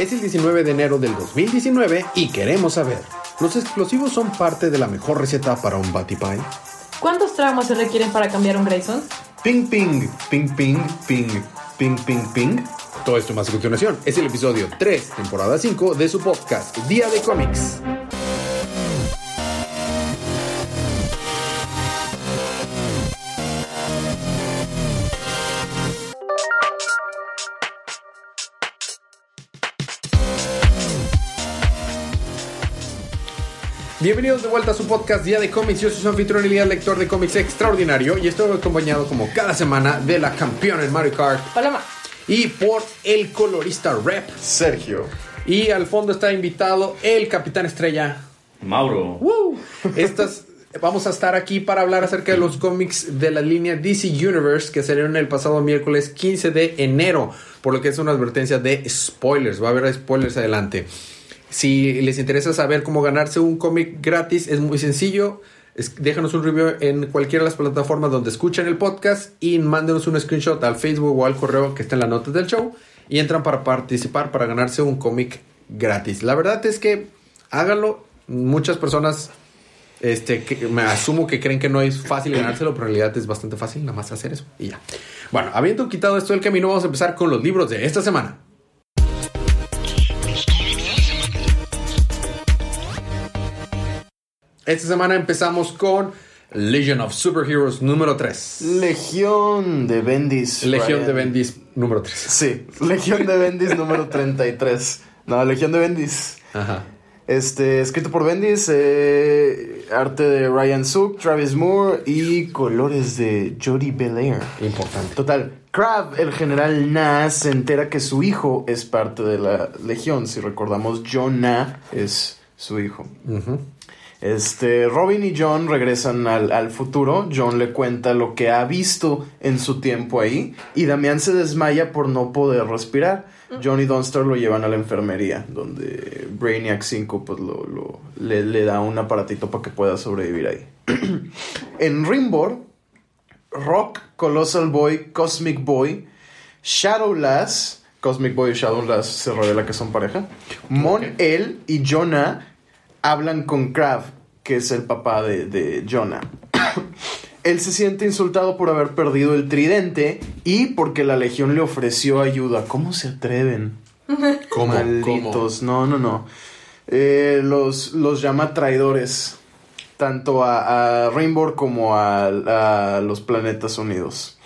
Es el 19 de enero del 2019 y queremos saber, ¿los explosivos son parte de la mejor receta para un Batipie? ¿Cuántos tramos se requieren para cambiar un Grayson? Ping, ping, ping, ping, ping, ping, ping, ping. Todo esto más a continuación es el episodio 3, temporada 5 de su podcast Día de Cómics. Bienvenidos de vuelta a su podcast Día de Cómics. Yo soy su anfitrión Elías, lector de cómics extraordinario y estoy acompañado como cada semana de la campeona en Mario Kart Paloma. y por el colorista rep. Sergio. Y al fondo está invitado el Capitán Estrella. Mauro. ¡Woo! Estas vamos a estar aquí para hablar acerca de los cómics de la línea DC Universe que salieron el pasado miércoles 15 de enero, por lo que es una advertencia de spoilers. Va a haber spoilers adelante. Si les interesa saber cómo ganarse un cómic gratis, es muy sencillo. Es- déjanos un review en cualquiera de las plataformas donde escuchen el podcast y mándenos un screenshot al Facebook o al correo que está en las notas del show y entran para participar para ganarse un cómic gratis. La verdad es que háganlo. Muchas personas este, me asumo que creen que no es fácil ganárselo, pero en realidad es bastante fácil nada más hacer eso y ya. Bueno, habiendo quitado esto del camino, vamos a empezar con los libros de esta semana. Esta semana empezamos con Legion of Superheroes número 3. Legión de Bendis. Legión Ryan. de Bendis número 3. Sí, Legión de Bendis número 33. No, Legión de Bendis. Ajá. Este, escrito por Bendis, eh, arte de Ryan Suk, Travis Moore y colores de Jody Belair. Importante. Total, Crab, el general Na, se entera que su hijo es parte de la Legión. Si recordamos, John Na es su hijo. Ujú. Este, Robin y John regresan al, al futuro. John le cuenta lo que ha visto en su tiempo ahí. Y Damián se desmaya por no poder respirar. John y Dunstar lo llevan a la enfermería, donde Brainiac 5 pues, lo, lo- le, le da un aparatito para que pueda sobrevivir ahí. en Rimbor, Rock, Colossal Boy, Cosmic Boy, Shadowlass, Cosmic Boy y Shadowlass se revela que son pareja. Mon Ok. El y Jonah hablan con Krav, que es el papá de, de Jonah. Él se siente insultado por haber perdido el tridente y porque la legión le ofreció ayuda. ¿Cómo se atreven? ¿Cómo? Malditos. No, no, no. Eh, los, los llama traidores. Tanto a, a Rainbow como a, a los planetas unidos.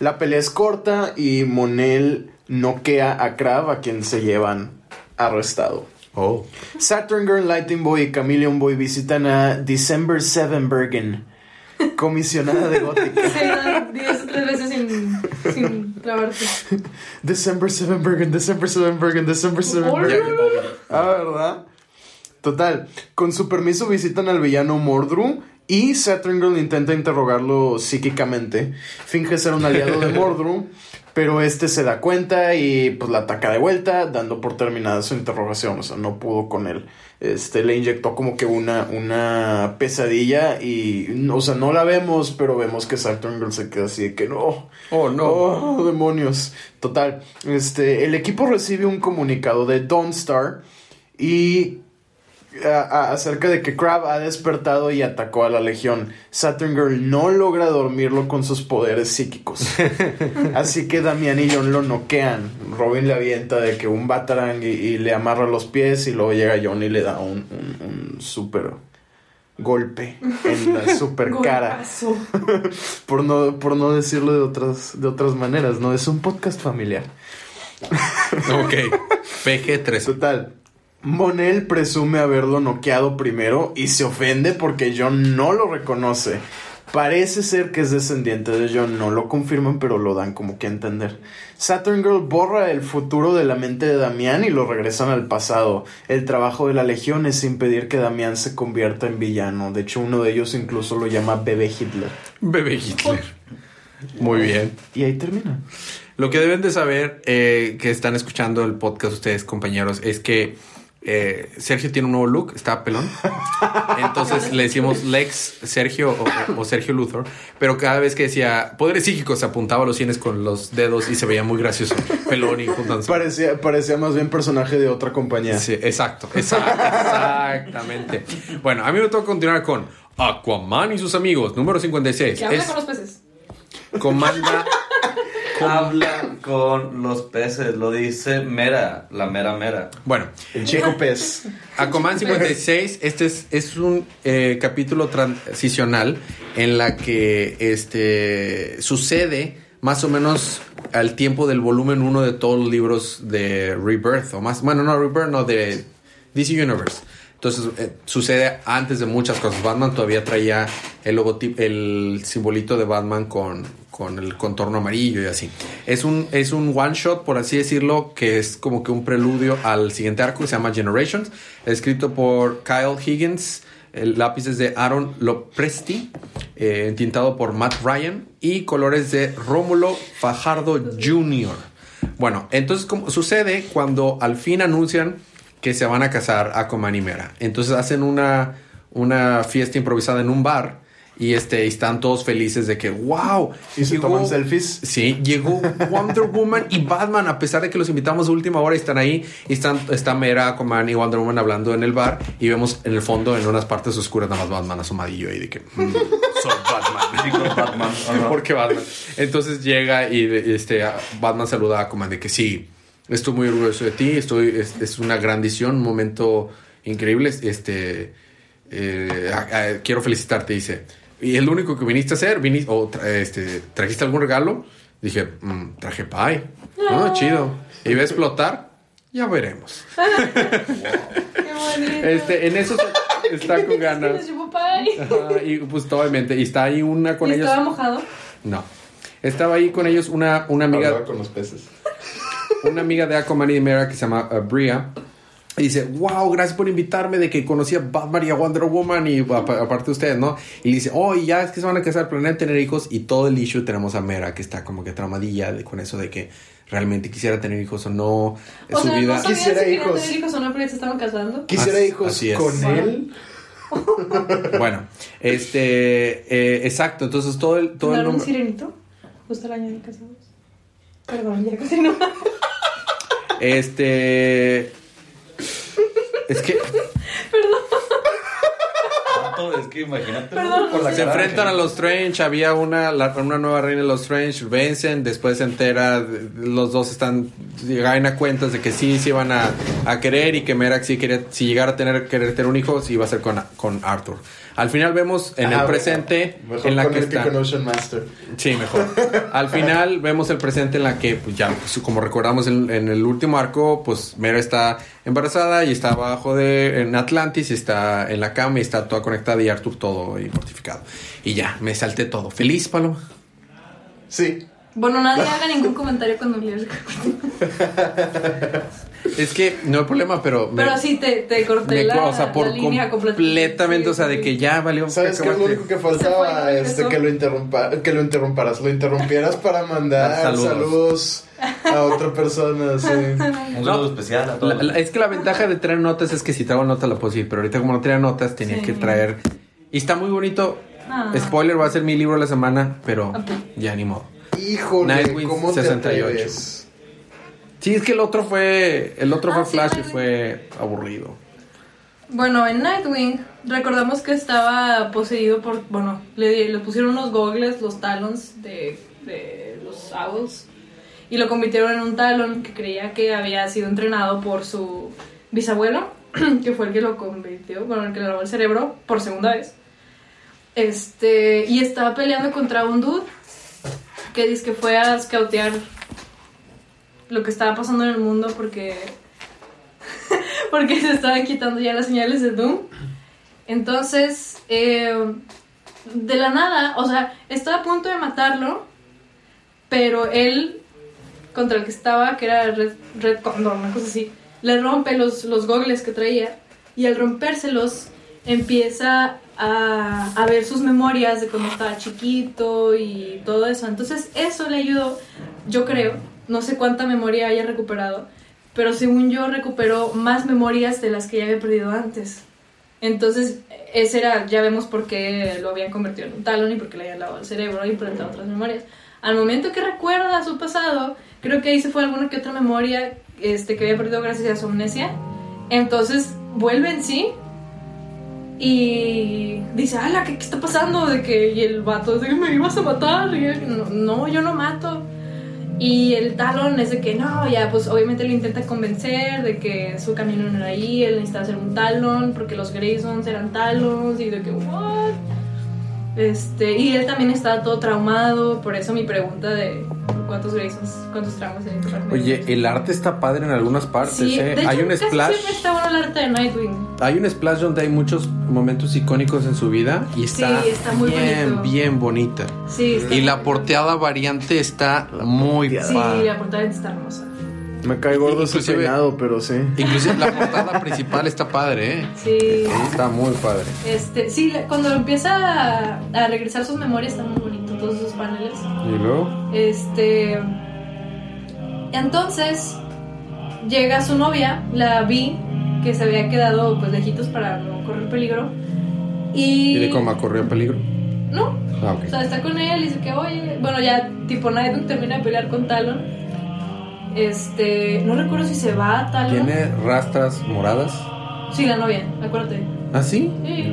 La pelea es corta y Monel noquea a Krav, a quien se llevan arrestado. Oh. Saturn Girl, Lighting Boy y Chameleon Boy visitan a December Sevenbergen, comisionada de Gótica. Sí, no, diez, tres veces sin, sin trabarte. December Sevenbergen, December Sevenbergen, December Sevenbergen. Ah, ¿verdad? Total, con su permiso visitan al villano Mordru y Saturn Girl intenta interrogarlo psíquicamente. Finge ser un aliado de Mordru, pero este se da cuenta y pues la ataca de vuelta, dando por terminada su interrogación. O sea, no pudo con él. Este le inyectó como que una, una pesadilla y, o sea, no la vemos, pero vemos que Saturn Girl se queda así de que no. Oh, no. Oh, demonios. Total. Este, el equipo recibe un comunicado de Dawnstar y a- a- acerca de que Crab ha despertado y atacó a la Legión. Saturn Girl no logra dormirlo con sus poderes psíquicos. Así que Damián y John lo noquean. Robin le avienta de que un Batarang y, y le amarra los pies y luego llega John y le da un, un, un súper golpe en la super cara. Por no, por no decirlo de otras, de otras maneras, ¿no? Es un podcast familiar. Ok. PG-13. Total. Monel presume haberlo noqueado primero y se ofende porque John no lo reconoce. Parece ser que es descendiente de John, no lo confirman, pero lo dan como que a entender. Saturn Girl borra el futuro de la mente de Damián y lo regresan al pasado. El trabajo de la Legión es impedir que Damián se convierta en villano. De hecho, uno de ellos incluso lo llama Bebé Hitler. Bebé Hitler. Muy bien. Y ahí termina. Lo que deben de saber, eh, que están escuchando el podcast ustedes, compañeros, es que eh, Sergio tiene un nuevo look, está pelón. Entonces le decimos Lex Sergio o, o Sergio Luthor. Pero cada vez que decía poderes psíquicos, se apuntaba a los sienes con los dedos y se veía muy gracioso. Pelón y juntándose. Parecía, parecía más bien personaje de otra compañía. Sí, exacto, exacto, exactamente. Bueno, a mí me toca continuar con Aquaman y sus amigos, número 56. Que habla Es- con los peces. comanda. Habla con los peces, lo dice Mera, la mera mera. Bueno, El chico pez. Aquaman 56, este es, es un eh, capítulo transicional en la que este sucede más o menos al tiempo del volumen 1 de todos los libros de Rebirth, o más, bueno, no Rebirth, no, de DC Universe. Entonces eh, sucede antes de muchas cosas. Batman todavía traía el logotipo, el simbolito de Batman con, con el contorno amarillo y así. Es un, es un one shot, por así decirlo, que es como que un preludio al siguiente arco que se llama Generations, escrito por Kyle Higgins. El lápiz es de Aaron Lopresti, eh, entintado por Matt Ryan y colores de Rómulo Fajardo Jr. Bueno, entonces como sucede cuando al fin anuncian que se van a casar Aquaman y Mera. Entonces hacen una, una fiesta improvisada en un bar y este, y están todos felices de que, wow. ¿Y se llegó- toman selfies? Sí, llegó Wonder Woman y Batman, a pesar de que los invitamos a última hora y están ahí, y están, está Mera, Aquaman y Wonder Woman hablando en el bar, y vemos en el fondo, en unas partes oscuras, nada más Batman asomadillo ahí de que, mm, soy Batman. Batman. ajá. ¿Por qué Batman? Entonces llega y este, a- Batman saluda a Aquaman de que sí, estoy muy orgulloso de ti, estoy, es, es una gran edición, un momento increíble, este, eh, a- a- quiero felicitarte, dice. Y es lo único que viniste a hacer, viniste, o tra- este, trajiste algún regalo. Dije, "Mm, traje pie. No, chido. ¿Y va a explotar? Ya veremos. Qué bonito. Este, en eso está con ganas. Ajá, y pues obviamente, y está ahí una con ¿Y ellos. estaba mojado? No. Estaba ahí con ellos una, una amiga. Hablaba con los peces. una amiga de Aquaman y de Mera que se llama uh, Bria. Y dice, wow, gracias por invitarme de que conocí a Batman y a Wonder Woman y apa- aparte de ustedes, ¿no? Y le dice, oh, y ya es que se van a casar, planean tener hijos y todo el issue tenemos a Mera que está como que traumadilla de- con eso de que realmente quisiera tener hijos o no. O su sea, vida. no Quisiera si hijos. tener hijos o no, pero ya se estaban casando. Quisiera Así- hijos así con él. Bueno, este, eh, exacto, entonces todo el, todo el ¿Daron un sirenito? Justo el año de casados. Perdón, ya casi no. Este. Es que Vato, Es que imagínate. Perdón. por la se enfrentan a los Strange. Había una, la- una nueva reina de los Strange. Vencen. Después se entera. Los dos están. Llegan a cuentas de que sí, sí iban a, a querer. Y que Merak sí quería. Si llegara a tener, querer tener un hijo, sí iba a ser con, con Arthur. Al final vemos en Ah, el presente. Mejor En la con que con Ocean Master. Sí, mejor. Al final vemos el presente en la que, pues ya, pues, como recordamos en, en el último arco, pues Mera está embarazada y está abajo de en Atlantis y está en la cama y está toda conectada y Arthur todo ahí mortificado. Y ya, me salté todo. ¿Feliz, Paloma? Sí. Bueno, nadie haga ningún comentario cuando el Es que no hay problema, pero... me- Pero sí, te, te corté me- la, o sea, por la línea completamente, Sí, o sea, de que ya valió. ¿Sabes qué es lo único que fue faltaba? Este, que lo interrumpa, que lo interrumparas, lo interrumpieras para mandar Saludos. saludos. a otra persona, sí. Un saludo especial a todos. La- la- es que la ventaja de traer notas es que si traigo notas la puedo decir, pero ahorita como no traía notas tenía Sí. que traer... Y está muy bonito. Ah. Spoiler, va a ser mi libro de la semana, pero ya ni modo. Híjole, Nightwing ¿cómo te 68. atreves? Sí, es que el otro fue. El otro Ah, fue sí, Flash y fue aburrido. Bueno, en Nightwing recordamos que estaba poseído por, bueno, le, le pusieron unos gogles, los talons de, de los owls, y lo convirtieron en un talon que creía que había sido entrenado por su bisabuelo, que fue el que lo convirtió, bueno, el que le lavó el cerebro por segunda vez. Este, y estaba peleando contra un dude que dice que fue a scoutear lo que estaba pasando en el mundo porque porque se estaban quitando ya las señales de Doom. Entonces, eh, de la nada, o sea, estaba a punto de matarlo, pero él, contra el que estaba, que era Red, Red Condor, una cosa así, le rompe los, los gogles que traía y al rompérselos empieza a, a ver sus memorias de cuando estaba chiquito y todo eso. Entonces, eso le ayudó, yo creo, no sé cuánta memoria haya recuperado, pero según yo recuperó más memorias de las que ya había perdido antes. Entonces, ese era, ya vemos por qué lo habían convertido en un talón y por qué le habían lavado el cerebro y implantado otras memorias. Al momento que recuerda su pasado, creo que ahí se fue alguna que otra memoria este, que había perdido gracias a su amnesia. Entonces, vuelve en sí y dice, ala, ¿qué, qué está pasando? De que, y el vato dice, me ibas a matar. Y él, no, no, yo no mato. Y el talón es de que no, ya pues obviamente lo intenta convencer de que su camino no era ahí, él necesitaba ser un talón porque los Graysons eran talons y de que what? Este, y él también estaba todo traumado, por eso mi pregunta de cuántos Graysons, cuántos traumas hay en Oye, el arte está padre en algunas partes, Sí, ¿eh? de hecho, hay un casi splash. siempre está bueno el arte de Nightwing. Hay un splash donde hay muchos momentos icónicos en su vida y está, Sí, está muy bien, bonito. bien bonita. Sí, está Y la porteada variante está muy Sí, padre. la portada está hermosa. Me cae gordo ese Inclusive- peinado, pero sí. Inclusive la portada principal está padre, ¿eh? Sí. Está muy padre. Este, sí, cuando empieza a, a regresar sus memorias está muy todos esos paneles. Y luego, Este. Entonces llega su novia, la Vi, que se había quedado pues lejitos para no correr peligro. Y. ¿y de cómo corrió peligro? No, Ah, o sea, está con él y dice que, oye, bueno, ya tipo Nightwing termina de pelear con Talon. Este, no recuerdo si se va a Talon. ¿Tiene rastras moradas? Sí, la novia, acuérdate. ¿Ah, sí? Sí.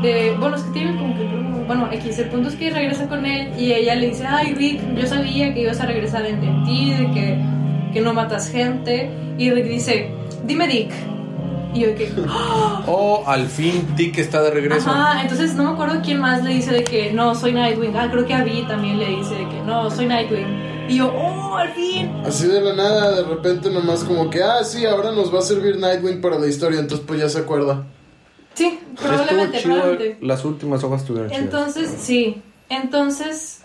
De, bueno, es que tiene como que. Bueno, X, el punto es que regresa con él y ella le dice: Ay, Rick, yo sabía que ibas a regresar en, en ti, de que, que no matas gente. Y Rick dice: Dime, Dick. Y yo, que. ¡Ah! Oh, al fin Dick está de regreso. Ajá, entonces no me acuerdo quién más le dice de que no, soy Nightwing. Ah, creo que a Vi también le dice de que no, soy Nightwing. Y yo, oh, al fin. Así de la nada, de repente nomás como que, ah, sí, ahora nos va a servir Nightwing para la historia, entonces pues ya se acuerda. Sí, Estuvo probablemente, chido. probablemente. Las últimas hojas estuvieron chidas. Entonces, sí. Entonces,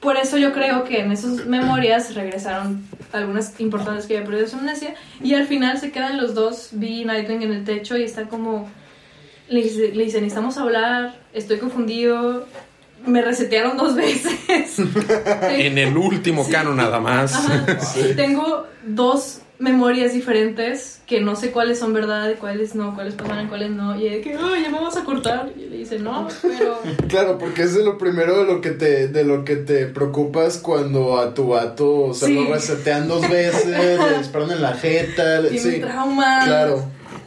por eso yo creo que en esas memorias regresaron algunas importantes que había perdido su amnesia. Y al final se quedan los dos, Vi y Nightwing, en el techo y está como. Le dice, le dice, necesitamos hablar, estoy confundido. Me resetearon dos veces. En el último cano nada más. Ajá. Tengo dos memorias diferentes que no sé cuáles son verdad, cuáles no, cuáles pasaron, cuáles no. Y de que, "Ay, ya me vas a cortar. Y le dice, no, pero. Claro, porque es de lo primero de lo que te, de lo que te preocupas cuando a tu vato, o sea, Sí. lo resetean dos veces, le disparan en la jeta, le- sí, trauma. claro.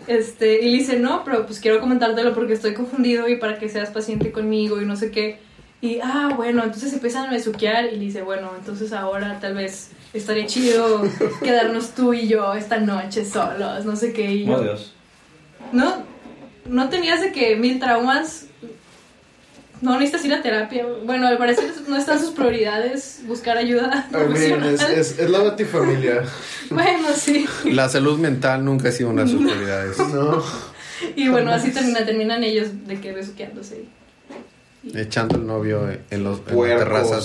Este, y le dice, no, pero pues quiero comentártelo porque estoy confundido y para que seas paciente conmigo y no sé qué. Y, ah, bueno, entonces empiezan a besuquear y le dice, bueno, entonces ahora tal vez estaría chido quedarnos tú y yo esta noche solos, no sé qué. Y yo, Oh, Dios. ¿No? ¿No tenías de que mil traumas? No necesitas ir a terapia. Bueno, al parecer no están sus prioridades buscar ayuda I mean, es, es, es la batifamilia. Bueno, sí. La salud mental nunca ha sido una de sus prioridades. No. Y bueno, así termina, terminan ellos de que besuqueándose. Echando el novio en, los, en la Puercos. terraza.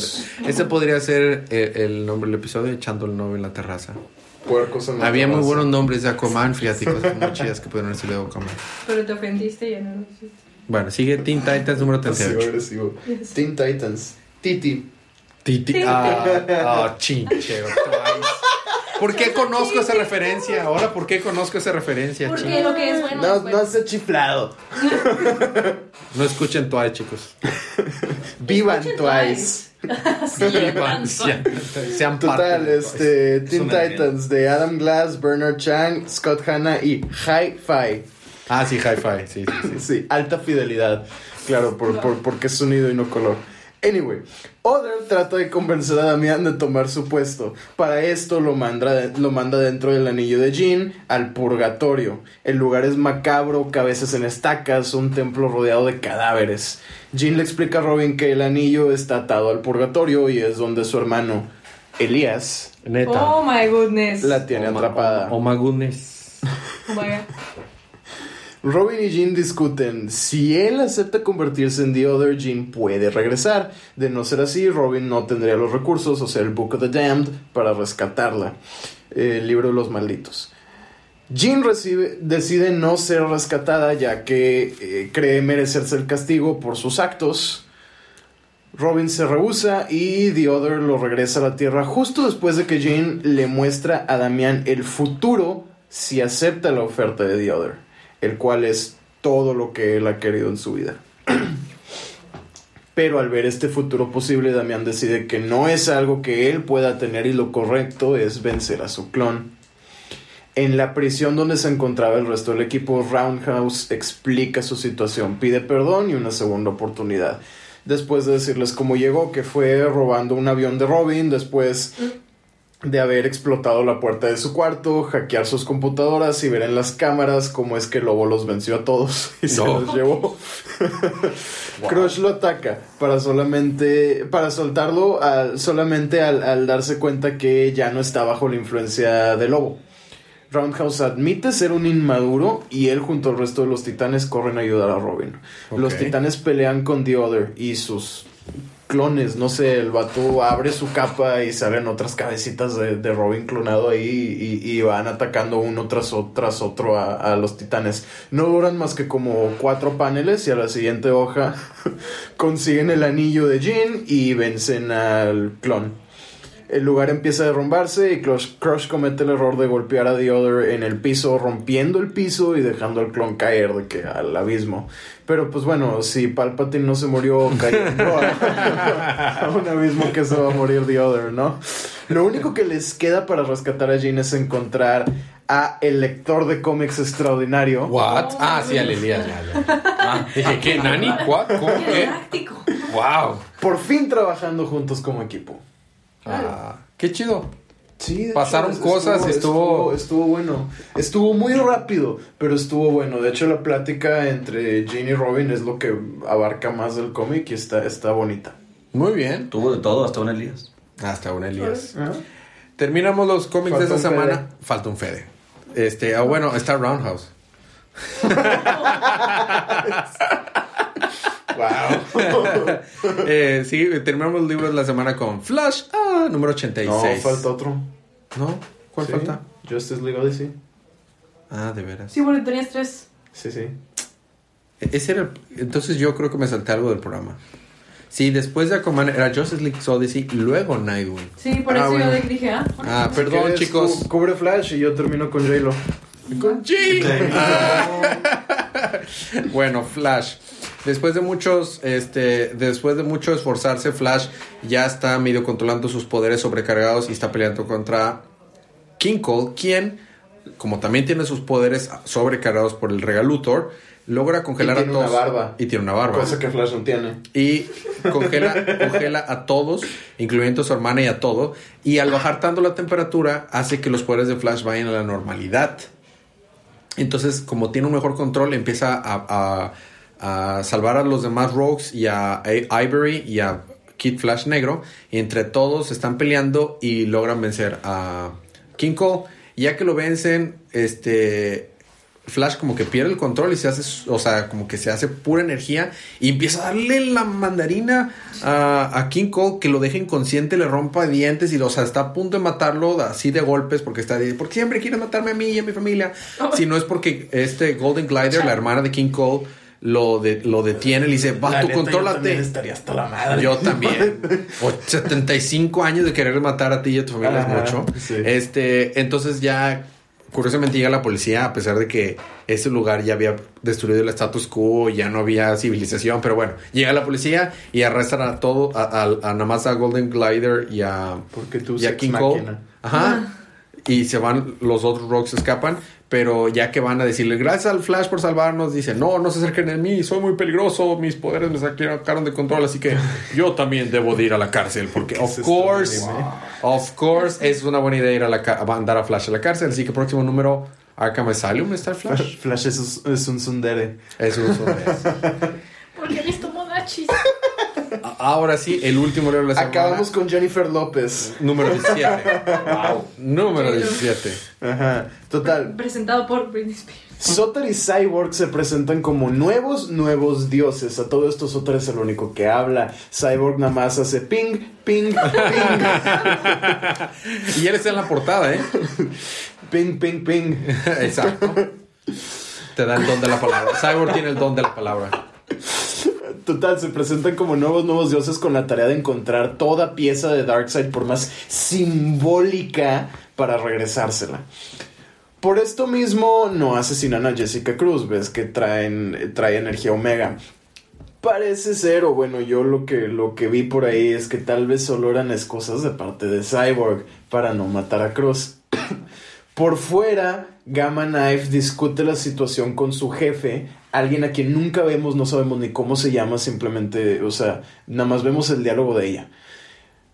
Ese podría ser el, el nombre del episodio, Echando el novio en la terraza. Puercos en la Había muy buenos nombres de Aquaman, fíjate, cosas muy chidas que pudieron haber sido de Aquaman. Pero te ofendiste y ya no lo hiciste. Bueno, sigue Teen Titans número Pasivo 38. agresivo. Yes. Teen Titans. Titi. Titi. Ah, ah, chinche. ¿Por qué conozco esa referencia? Ahora, ¿por qué conozco esa referencia? Porque lo que es bueno. No, es bueno. no se chiflado. No escuchen Twice, chicos. Vivan Twice. Vivan, sean, sean parte Total, este, Teen Titans de Adam Glass, Bernard Chang, Scott Hanna y Hi-Fi. Ah, sí, hi-fi. Sí, sí, sí. Sí, alta fidelidad. Claro, por, por- porque es sonido y no color. Anyway, Other trata de convencer a Damián de tomar su puesto. Para esto lo manda, lo manda dentro del anillo de Jean al purgatorio. El lugar es macabro, cabezas en estacas, un templo rodeado de cadáveres. Jean le explica a Robin que el anillo está atado al purgatorio y es donde su hermano Elías Neta. Oh my goodness. la tiene Oh my- atrapada. Oh, my goodness. Oh my God. Robin y Jean discuten. Si él acepta convertirse en The Other, Jean puede regresar. De no ser así, Robin no tendría los recursos, o sea, el Book of the Damned, para rescatarla. El libro de los malditos. Jean decide no ser rescatada ya que eh, cree merecerse el castigo por sus actos. Robin se rehúsa y The Other lo regresa a la Tierra justo después de que Jane le muestra a Damián el futuro si acepta la oferta de The Other, el cual es todo lo que él ha querido en su vida. Pero al ver este futuro posible, Damián decide que no es algo que él pueda tener y lo correcto es vencer a su clon. En la prisión donde se encontraba el resto del equipo, Roundhouse explica su situación, pide perdón y una segunda oportunidad. Después de decirles cómo llegó, que fue robando un avión de Robin, después de haber explotado la puerta de su cuarto, hackear sus computadoras y ver en las cámaras cómo es que Lobo los venció a todos y se los llevó. Crush lo ataca para solamente para soltarlo al- solamente al, al darse cuenta que ya no está bajo la influencia de Lobo. Roundhouse admite ser un inmaduro y él junto al resto de los titanes corren a ayudar a Robin. Los titanes pelean con The Other y sus clones, no sé, el vato abre su capa y salen otras cabecitas de, de Robin clonado ahí y, y van atacando uno tras, o- tras otro a, a los titanes. No duran más que como cuatro paneles y a la siguiente hoja consiguen el anillo de Jean y vencen al clon. El lugar empieza a derrumbarse y Crush, Crush comete el error de golpear a The Other en el piso, rompiendo el piso y dejando al clon caer de que al abismo. Pero pues bueno, si Palpatine no se murió cayendo a, a un abismo que se va a morir The Other, ¿no? Lo único que les queda para rescatar a Jean es encontrar a el lector de cómics extraordinario. What? Ah, sí, al Elías, ya, ya. Ah, dije, ¿qué? ¿Nani? ¿What? ¿Cómo? ¡Qué ¿Qué? práctico! ¡Wow! Por fin trabajando juntos como equipo. Ah, qué chido. Sí, de Pasaron hecho, cosas, estuvo- estuvo, estuvo bueno. Estuvo muy rápido, pero estuvo bueno. De hecho, la plática entre Jane y Robin es lo que abarca más del cómic y está, está bonita. Muy bien. Tuvo de todo, hasta un Elías. Hasta un Elías. ¿Ah? Terminamos los cómics de esta Fede. semana. Falta un Fede. Este, ah, bueno, está Roundhouse. Wow. Eh, sí, terminamos los libros de la semana con Flash, ah, número no, 86. falta otro. ¿No? ¿Cuál Sí, falta? Justice League Odyssey. Ah, de veras. Sí, porque tenías tres. Sí, sí. E- Ese era el- Entonces yo creo que me salté algo del programa. Sí, después de Aquaman era Justice League Odyssey, luego Nightwing. Sí, por Ah, eso bueno. yo dije, ah, bueno. Ah, perdón, ¿Quieres chicos. cu- cubre Flash y yo termino con J-Lo. Con Jill. bueno, Flash. Después de muchos, este, después de mucho esforzarse, Flash ya está medio controlando sus poderes sobrecargados y está peleando contra King Cole, quien, como también tiene sus poderes sobrecargados por el Regalutor, logra congelar Y a todos. una barba. Y tiene una barba. Cosa que Flash no tiene. Y congela, congela a todos, incluyendo a su hermana y a todo. Y al bajar tanto la temperatura, hace que los poderes de Flash vayan a la normalidad. Entonces, como tiene un mejor control, empieza a, salvar a los demás Rogues y a, a Ivory y a Kid Flash Negro. Y entre todos están peleando y logran vencer a King Cole. Ya que lo vencen, este. Flash como que pierde el control y se hace, o sea, como que se hace pura energía y empieza a darle la mandarina a, a King Cole que lo deja inconsciente, le rompa dientes y, o sea, está a punto de matarlo así de golpes porque está de, porque siempre quiere matarme a mí y a mi familia. Si no es porque este Golden Glider, la hermana de King Cole, lo, de, lo detiene y le dice, va, La tú neta, yo también contrólate. estaría hasta la madre. Yo también. O 75 años de querer matar a ti y a tu familia Ajá, es mucho. sí. Este, entonces ya curiosamente llega la policía a pesar de que ese lugar ya había destruido el status quo, ya no había civilización, pero bueno, llega la policía y arrestan a todo, a, a- a nada más a Golden Glider y a, Porque tú y a King Cole. Ajá. Y se van, los otros Rocks escapan, pero ya que van a decirle gracias al Flash por salvarnos, dice no, no se acerquen a mí, soy muy peligroso, mis poderes me sacaron de control, así que yo también debo de ir a la cárcel, porque ¿Qué of course, of course es una buena idea ir a, la, mandar a Flash a la cárcel, así que próximo número Arkham Asylum está el Flash. Flash es, es un tsundere. Eso es un- Porque he visto Modachis. Ahora sí, el último libro de la semana. Acabamos con Jennifer López. Número 17. wow. Número 17. Ajá. Total. Presentado por Britney Spears. Sotar y Cyborg se presentan como nuevos, nuevos dioses. A todo esto Sotar es el único que habla. Cyborg nada más hace ping, ping, ping, Y él está en la portada, ¿eh? ping, ping, ping. Exacto. Te da el don de la palabra. Cyborg tiene el don de la palabra. Total, se presentan como nuevos, nuevos dioses con la tarea de encontrar toda pieza de Darkseid, por más simbólica, para regresársela. Por esto mismo no asesinan a Jessica Cruz, ves que traen, trae energía omega. Parece ser, o bueno, yo lo que, lo que vi por ahí es que tal vez solo eran excusas de parte de Cyborg para no matar a Cruz. por fuera, Gamma Knife discute la situación con su jefe, alguien a quien nunca vemos, no sabemos ni cómo se llama, simplemente, o sea, nada más vemos el diálogo de ella.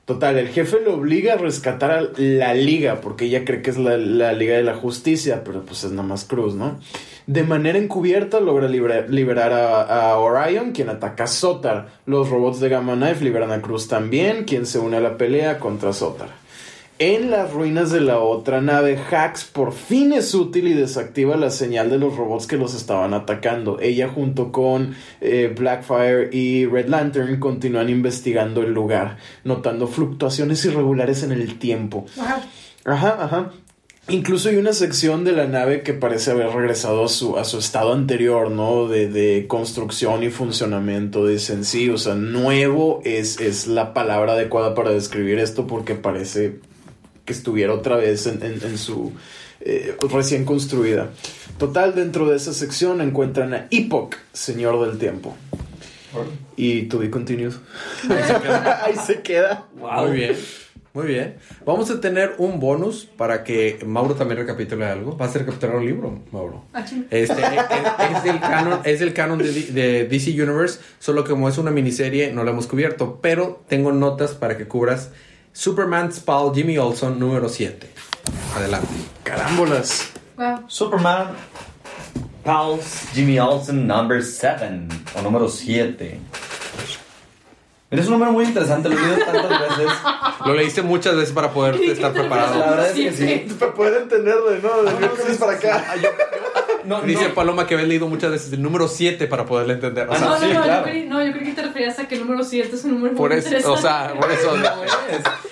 Total, el jefe le obliga a rescatar a la liga, porque ella cree que es la, liga de la justicia, pero pues es nada más Cruz, ¿no? De manera encubierta logra libera- liberar a, a Orion, quien ataca a Sotar. Los robots de Gamma Knife liberan a Cruz también, quien se une a la pelea contra Sotar. En las ruinas de la otra nave, Hax por fin es útil y desactiva la señal de los robots que los estaban atacando. Ella junto con eh, Blackfire y Red Lantern continúan investigando el lugar, notando fluctuaciones irregulares en el tiempo. Ajá, ajá. Incluso hay una sección de la nave que parece haber regresado a su, a su estado anterior, ¿no? De, de construcción y funcionamiento. Dicen, sí, o sea, nuevo es, es la palabra adecuada para describir esto porque parece que estuviera otra vez en, en- en su eh, recién construida. Total, dentro de esa sección encuentran a Epoch, Señor del Tiempo. Y to be continued. Ahí se queda. Muy bien. Muy bien. Vamos a tener un bonus para que Mauro también recapitule algo. Va a ser recapitular un libro, Mauro. Ah. Este es, es del canon, es del canon de, de DC Universe, solo que como es una miniserie no lo hemos cubierto, pero tengo notas para que cubras Superman's Pal Jimmy Olsen número 7. Adelante. Carámbolas. Wow. Superman, Pulse, Jimmy Olsen, number 7, o número 7. Es un número muy interesante, lo he leído tantas veces. Lo leíste muchas veces para poder estar La preparado. verdad es que sí. Para poder entenderlo, ¿no? De miércoles para acá. No, Dice no. Paloma que habías leído muchas veces el número 7 para poderle entender. O Ah, sea, no, no, sí, no, claro. yo creí, no, yo creí que te referías a que el número 7 es un número por muy eso, interesante. o sea, por eso.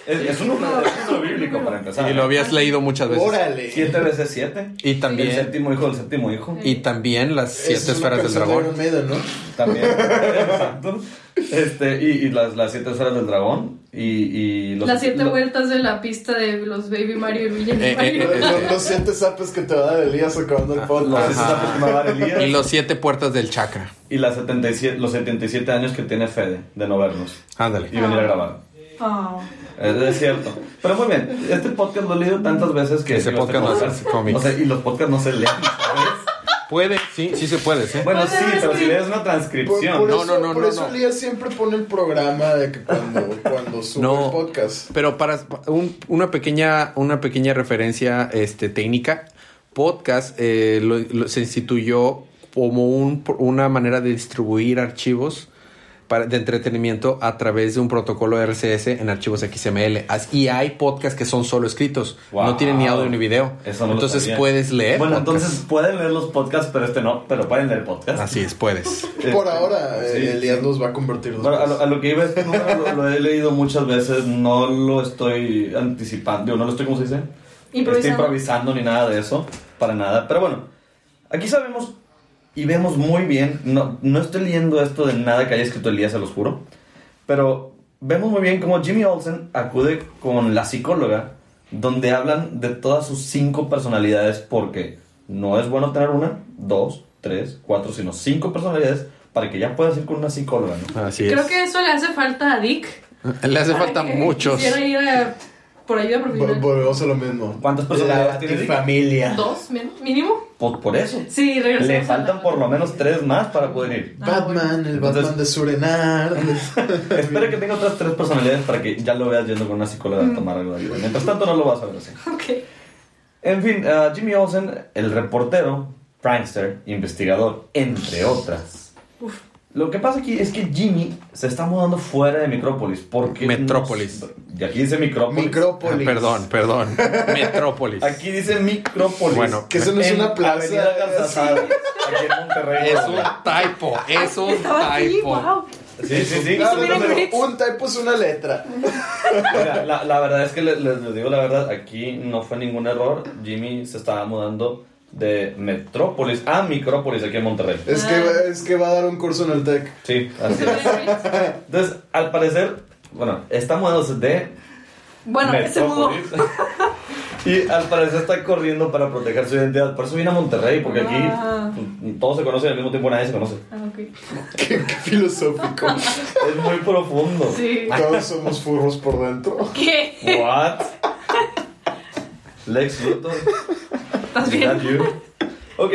Es, es, es un número, es un número bíblico para empezar. Y lo habías leído muchas veces. Órale. 7 veces 7. Y también- El séptimo hijo del séptimo hijo. Y también las siete Esa es una esferas del dragón. Maiden, ¿no? También. Exacto. Este, y, y las, las siete esferas del dragón. Y, y los, Las siete lo- vueltas de la pista de los Baby Mario y Luigi Eh, Mario. eh, eh, Los, los siete zapes que te va a dar Elías acabando el Los podcast. siete zapes que me va a dar Elías. Y los siete puertas del chakra. Y las 77, los 77 años que tiene Fede de no vernos Ándale. y venir a grabar. Oh. Es, es cierto. Pero muy bien, este podcast lo he leído tantas veces que... Ese podcast no es cómics. O sea, y los podcasts no se leen, ¿sabes? Puede, sí, sí se puede, ¿sí? Bueno, sí, pero si lees una transcripción... por No, eso, no, no, por no, eso no. Elías siempre pone el programa de que cuando, cuando sube No. el podcast. Pero para un- una pequeña una pequeña referencia este técnica, podcast eh, lo- lo- se instituyó como un- una manera de distribuir archivos para, de entretenimiento a través de un protocolo RCS en archivos XML. Y hay podcasts que son solo escritos, Wow. no tienen ni audio ni video. Eso no entonces puedes leer. Bueno, podcasts. entonces pueden leer los podcasts, pero este no, pero pueden leer podcasts. Así es, puedes. Por ahora, Sí, eh, Elías sí. los va a convertir Bueno, a, lo, a lo que iba este número lo, lo he leído muchas veces, no lo estoy anticipando, no lo estoy, ¿cómo se dice? Improvisando. Estoy improvisando ni nada de eso, para nada. Pero bueno, aquí sabemos y vemos muy bien, no, no estoy leyendo esto de nada que haya escrito Elías, se los juro, pero vemos muy bien cómo Jimmy Olsen acude con la psicóloga, donde hablan de todas sus cinco personalidades, porque no es bueno tener una, dos, tres, cuatro, sino cinco personalidades para que ya puedas ir con una psicóloga, ¿no? Así es. Creo que eso le hace falta a Dick. Le hace falta muchos. Quisiera ir a- por ayuda profesional. Volvemos a lo mismo. ¿Cuántas personalidades La tiene Dick? familia. ¿Dos? ¿mínimo? ¿Mínimo? Por, por eso. Sí, regresamos. Le faltan la- por lo menos tres más para poder ir. Ah, Batman, el Entonces- Batman de Surenar. Espero que tenga otras tres personalidades para que ya lo veas yendo con una psicóloga a tomar algo de ayuda. Mientras tanto, no lo vas a ver así. Ok. En fin, ah, Jimmy Olsen, el reportero, prankster, investigador, entre otras. Uf. Lo que pasa aquí es que Jimmy se está mudando fuera de Micrópolis. Porque Metrópolis. nos- y aquí dice Micrópolis. Ah, Micrópolis. perdón, perdón. Metrópolis. Aquí dice Micrópolis. Bueno, Que eso no es una plaza. Avenida Garzazada, aquí en Monterrey. Es un typo, es un typo. wow. Sí, sí, sí. No, un typo es una letra. Mira, la, la verdad es que les, les digo la verdad, aquí no fue ningún error. Jimmy se estaba mudando de Metrópolis a Micrópolis aquí en Monterrey. Es que, es que va a dar un curso en el TEC. Sí, así es. Entonces, al parecer, bueno, está mudándose de Bueno, se mudó. Y al parecer está corriendo para proteger su identidad. Por eso viene a Monterrey, porque aquí Ah. todos se conocen al mismo tiempo, nadie se conoce. Ah, ok. Qué, qué filosófico. Es muy profundo. Sí. Todos somos furros por dentro. ¿Qué? What? Lex Luthor. ¿Estás Is bien? that you? Ok,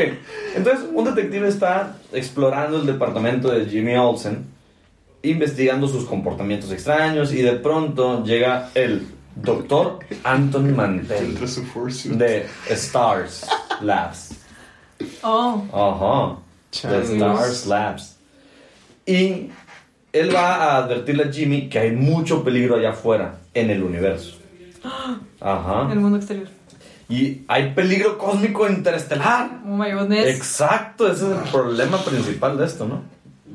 entonces un detective está explorando el departamento de Jimmy Olsen, investigando sus comportamientos extraños y de pronto llega el doctor Anton Mantel de Stars Labs. Oh. Ajá. De. Stars Labs. Y él va a advertirle a Jimmy que hay mucho peligro allá afuera, en el universo. Ajá. El mundo exterior. Y hay peligro cósmico interestelar. Oh my goodness. Exacto, ese es el problema principal de esto, ¿no?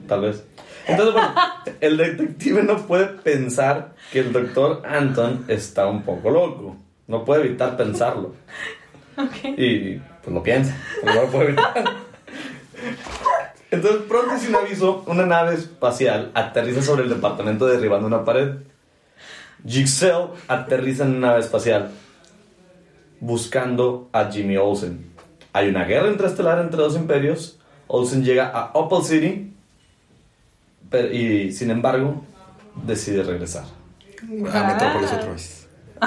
Tal vez. Entonces, bueno, el detective no puede pensar que el doctor Anton está un poco loco. No puede evitar pensarlo. Ok. Y pues lo piensa, no lo puede evitar. Entonces, pronto y sin aviso, una nave espacial aterriza sobre el departamento derribando una pared. Jigsaw aterriza en una nave espacial buscando a Jimmy Olsen. Hay una guerra interestelar entre dos imperios. Olsen llega a Opal City pero- y, sin embargo, decide regresar. A Metrópolis otra vez. A,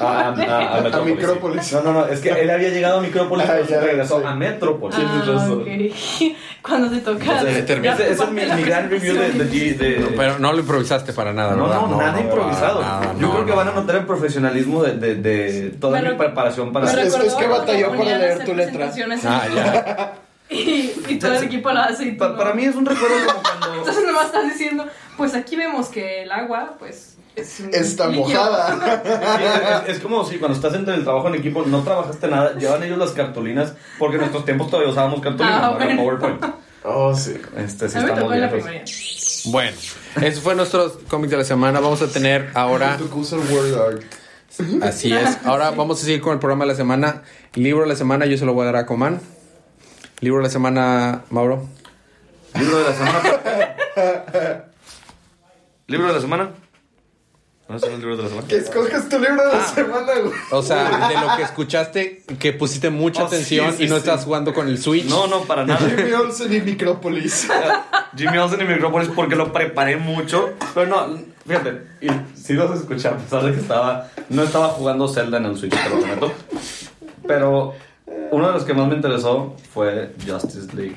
a- a- a sí. Micrópolis. No, no, no, es que él había llegado a Micrópolis Ah, y regresó sí. a Metrópolis. Ah, ok. Cuando te toca. Ese, es mi, mi gran review de, de, G- de- Pero no lo improvisaste para nada, no, ¿verdad? no, nada improvisado. nada, Yo no, creo que no. van a notar el profesionalismo de, de, de toda mi preparación para Es- es que batalló para a leer tu letra. Ah, ya. Y, y todo el equipo lo hace. Y tú Pa- no. para mí es un recuerdo como cuando... Entonces nomás estás diciendo, pues aquí vemos que el agua, pues, es Está mojada. Sí, es, es como si cuando estás entre el trabajo en equipo no trabajaste nada, llevan ellos las cartulinas, porque en nuestros tiempos todavía usábamos cartulinas, Ah, no era bueno. PowerPoint. Oh, sí. Este sí estamos tocó en la viejos. primaria. Bueno, eso fue nuestros cómics de la semana. Vamos a tener ahora, así es. Ahora vamos a seguir con el programa de la semana. Libro de la semana, yo se lo voy a dar a Coman. Libro de la semana, Mauro. Libro de la semana. Libro de la semana. ¿Dónde están los libros de la semana? Que escoges tu libro de la semana, güey. O sea, de lo que escuchaste, que pusiste mucha Oh, sí, atención sí, y no sí. estás jugando con el Switch. No, no, para nada. Jimmy Olsen y Micrópolis. Jimmy Olsen y Micrópolis porque lo preparé mucho. Pero no, fíjate, y si los escuché a pesar de que estaba, no estaba jugando Zelda en el Switch, te lo prometo. Pero uno de los que más me interesó fue Justice League.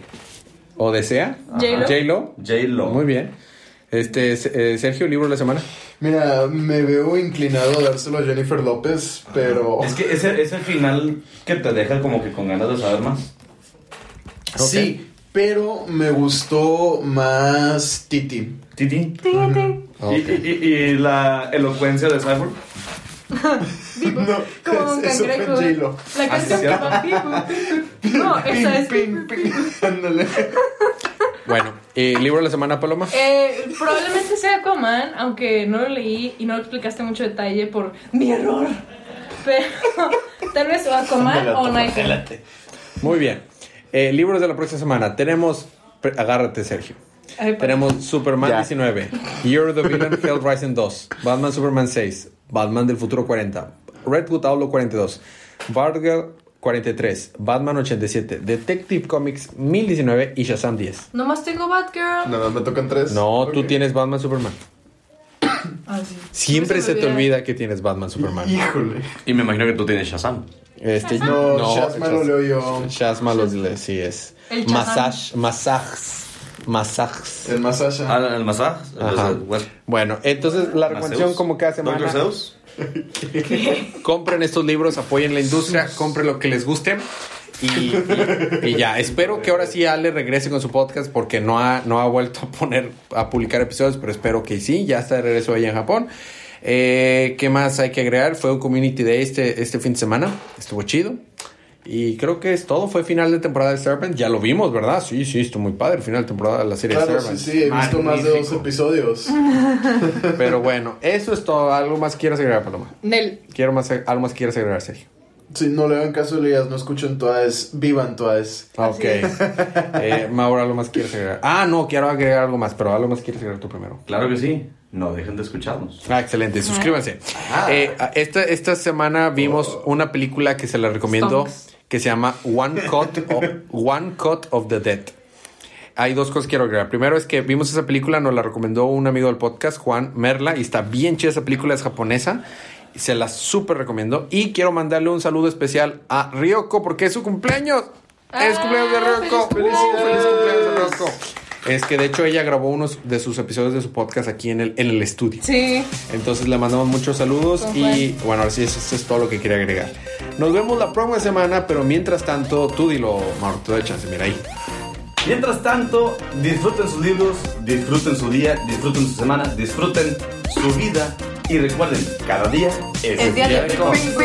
¿O desea? J-Lo. J-Lo. J-Lo. Muy bien. Este, eh, Sergio, libro de la semana. Mira, me veo inclinado a dárselo a Jennifer López, pero. Es que ese, ese final que te deja como que con ganas de saber más. Sí, pero me gustó más Titi. Titi. Ok. Y, y- y- y la elocuencia de Cyborg. No, Como un es- cangrejo. La Ah, canción que va. No, esa es. Ándale. Bueno, eh, libro de la semana, Paloma. Eh, probablemente sea Aquaman, aunque no lo leí y no lo explicaste mucho detalle por mi error. Pero tal vez o Aquaman o Nightwing. Muy bien. Eh, libros de la próxima semana. Tenemos. Agárrate, Sergio. Ay, Tenemos Superman Ya. 19, Year of the Villain, Hell Rising 2, Batman Superman 6, Batman del futuro 40, Redwood Outlaw 42, Batgirl 43, Batman 87, Detective Comics 1019 y Shazam 10. Nomás tengo Batgirl. Nada, me tocan tres. No, tú Ok. tienes Batman Superman. Ah, sí. Siempre se te olvida. que tienes Batman Superman. Híjole. Y me imagino que tú tienes Shazam. Este, No, Shazma lo leo yo. Shazma lo lee, sí es. El Shazam. Massage, masajes, masajes. El Masasha. Ah, el Masá. Ajá. Bueno, entonces la recomendación como cada semana. Doctor Zeus. compren estos libros, apoyen la industria, compren lo que les guste. Y, ya, espero que ahora sí Ale regrese con su podcast porque no ha, no ha vuelto a poner, a publicar episodios, pero espero que sí, ya está de regreso allá en Japón. Eh, ¿Qué más hay que agregar? Fue un Community Day este, este fin de semana, estuvo chido. Y creo que es todo, fue final de temporada de Serpent, ya lo vimos, ¿verdad? Sí, sí, estuvo muy padre el final de temporada de la serie Claro, Serpent. sí, sí, he visto más de dos episodios. Pero bueno, eso es todo. ¿Algo más quieras agregar, Paloma? Nel. Quiero más, algo más quieras agregar, Sergio. Si no le hagan caso a Elías, no escuchen todas, vivan todas. Ok. eh, Mauro, ¿algo más quieres agregar? Ah, no, quiero agregar algo más, pero algo más quieres agregar tú primero. Claro que sí. No dejen de escucharnos. Ah, excelente. Suscríbanse. Ah. Eh, esta, esta semana vimos una película que se la recomiendo Stonks. Que se llama One Cut of, One Cut of the Dead. Hay dos cosas que quiero agregar. Primero es que vimos esa película, nos la recomendó un amigo del podcast, Juan Merla, y está bien chida esa película, es japonesa. y Se la súper recomiendo. Y quiero mandarle un saludo especial a Ryoko porque es su cumpleaños. es Ah, cumpleaños de Ryoko. feliz. ¡Feliz cumpleaños de Ryoko! Es que de hecho ella grabó unos de sus episodios de su podcast aquí en el, en el estudio. Sí. Entonces le mandamos muchos saludos Con y bueno, ahora sí, eso, eso es todo lo que quería agregar. Nos vemos la próxima semana, pero mientras tanto, tú dilo, Mauro, te doy chance, mira ahí. Mientras tanto, disfruten sus libros, disfruten su día, disfruten su semana, disfruten su vida y recuerden, cada día es, Es día de día de cómics.